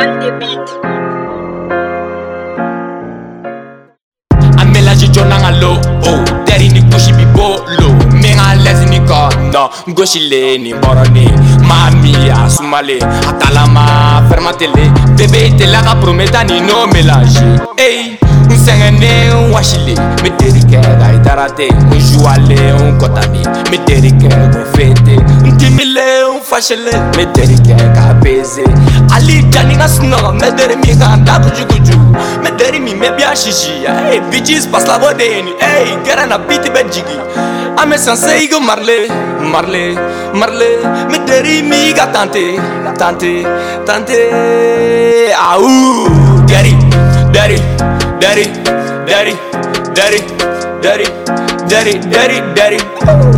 on the beat. Amelaji jonanga low, oh, daddy ni kushi bi bolo. Menga lezi ni kono, ngoshile ni boroni. Mami a sumale, atalama fermatele. Bebe itela ka prometa ni no mélanger. Hey. Um washile, meteri ke gai tarate Unjuale unkotami, meteri ke gofete Ntimile unfashile, meteri ke ka peze. Ali jani nga sunga, mederi mi ganda kuju me Mederi mi mebia shishi Hey bitches, pas la vodeni Hey, gera na biti benjigi. Ame sensei go marle, marle, marle Mederi mi ga tante, tante, tante. Aou, deri, daddy, daddy. Daddy, daddy, daddy, daddy, daddy, daddy,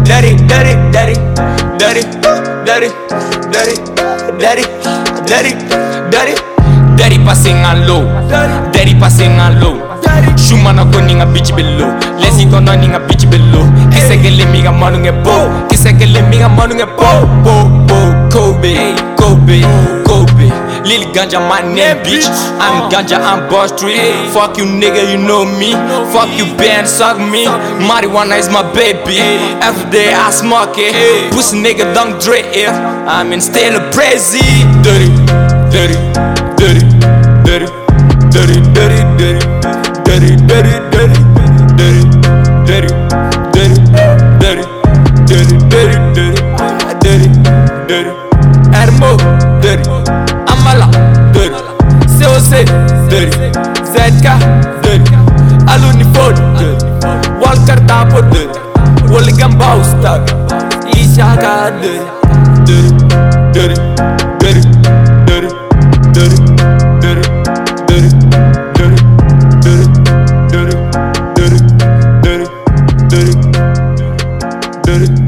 daddy, daddy, daddy, daddy, daddy, daddy, daddy, daddy, daddy, daddy passing on low, daddy passing on low. Shumana ko ninga bitch below, lesi kono ninga bitch below. Kise kele miga manu nge bo, kise kele miga manu nge bo, bo, bo, Kobe, Kobe. Lil Ganja, my name, bitch. I'm Ganja, I'm Boss Street. Fuck you, nigga, you know me. Fuck you, band, suck me. Marijuana is my baby. Every day I smoke it. Pussy nigga, don't drink it. I'm in still crazy. Dirty, dirty, dirty, dirty, dirty, dirty, dirty, dirty, dirty, dirty, dirty, dirty, dirty, dirty, say dirty 7K dirty Aluni phone dirty Wall karta po dirty Wali gamba ustak Isha ka dirty Dirty dirty dirty dirty dirty dirty